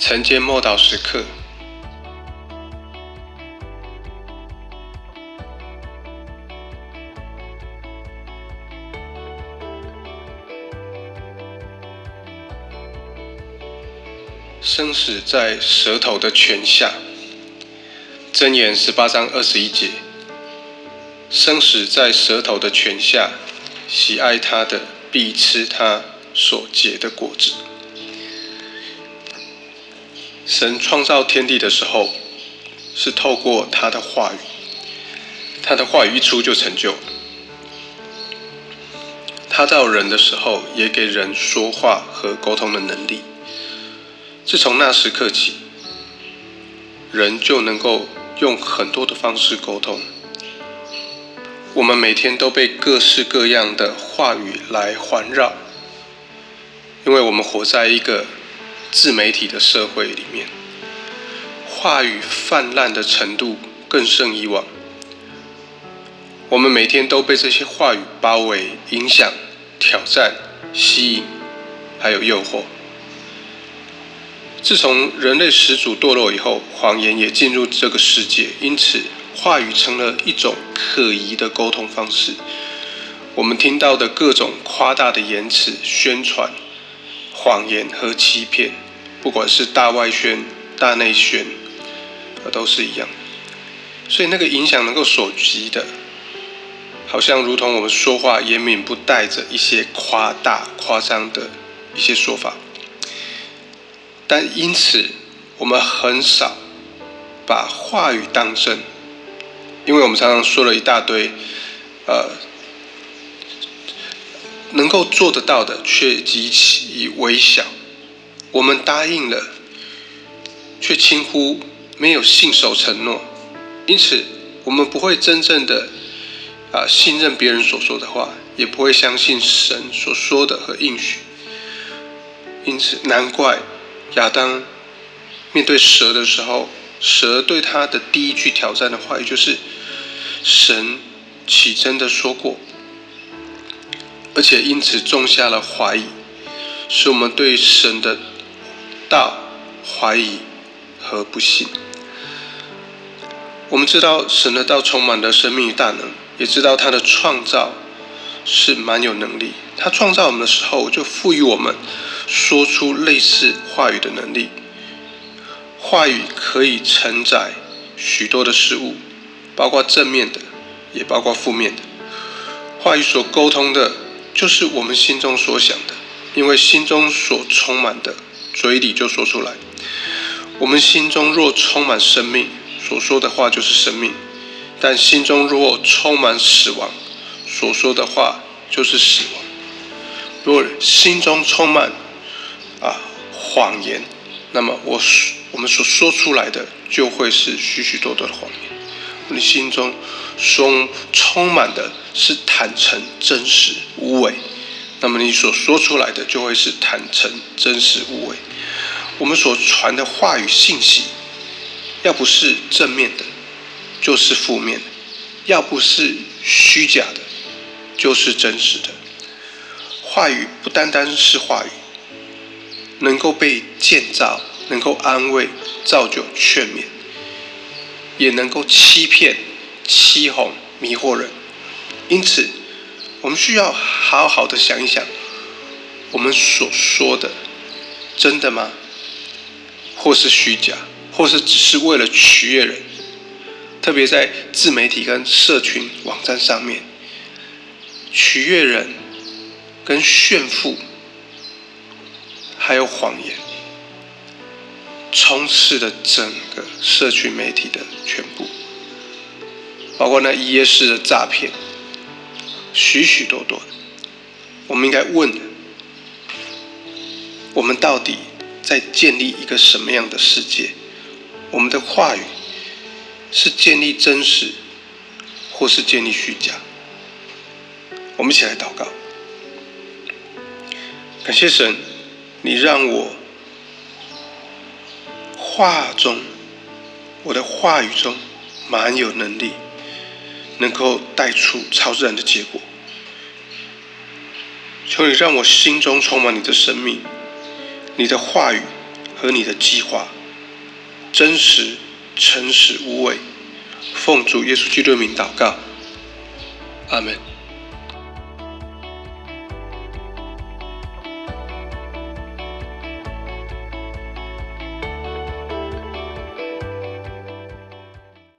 晨间默祷时刻，生死在舌头的泉下。箴言十八章二十一节：生死在舌头的泉下，喜爱它的必吃它所结的果子。神创造天地的时候，是透过他的话语，他的话语一出就成就。他造人的时候，也给人说话和沟通的能力。自从那时刻起，人就能够用很多的方式沟通。我们每天都被各式各样的话语来环绕，因为我们活在一个自媒体的社会里面，话语泛滥的程度更胜以往。我们每天都被这些话语包围、影响、挑战、吸引，还有诱惑。自从人类始祖堕落以后，谎言也进入这个世界，因此话语成了一种可疑的沟通方式。我们听到的各种夸大的言辞、宣传、谎言和欺骗，不管是大外宣、大内宣，都是一样。所以那个影响能够所及的，好像如同我们说话也免不带着一些夸大、夸张的一些说法。但因此，我们很少把话语当真，因为我们常常说了一大堆，呃，能够做得到的却极其微小。我们答应了，却轻忽没有信守承诺，因此我们不会真正的啊信任别人所说的话，也不会相信神所说的和应许。因此，难怪。亚当面对蛇的时候，蛇对他的第一句挑战的话语就是：“神起真的说过。”而且因此种下了怀疑，使我们对神的道怀疑和不信。我们知道神的道充满了生命与大能，也知道他的创造是蛮有能力。他创造我们的时候，就赋予我们。说出类似话语的能力，话语可以承载许多的事物，包括正面的，也包括负面的。话语所沟通的，就是我们心中所想的，因为心中所充满的，嘴里就说出来。我们心中若充满生命，所说的话就是生命；但心中若充满死亡，所说的话就是死亡。若心中充满，啊，谎言，那么我我们所说出来的就会是许许多多的谎言。你心中充充满的是坦诚、真实、无伪，那么你所说出来的就会是坦诚、真实、无伪。我们所传的话语信息，要不是正面的，就是负面的；要不是虚假的，就是真实的。话语不单单是话语。能够被建造，能够安慰、造就、劝勉，也能够欺骗、欺哄、迷惑人。因此，我们需要好好的想一想，我们所说的真的吗？或是虚假，或是只是为了取悦人？特别在自媒体跟社群网站上面，取悦人跟炫富。还有谎言，充斥了整个社群媒体的全部，包括那一页式的诈骗，许许多多。我们应该问：我们到底在建立一个什么样的世界？我们的话语是建立真实，或是建立虚假？我们一起来祷告，感谢神。你让我话中，我的话语中蛮有能力，能够带出超自然的结果。求你让我心中充满你的生命，你的话语和你的计划，真实、诚实、无畏。奉主耶稣基督的名祷告，阿门。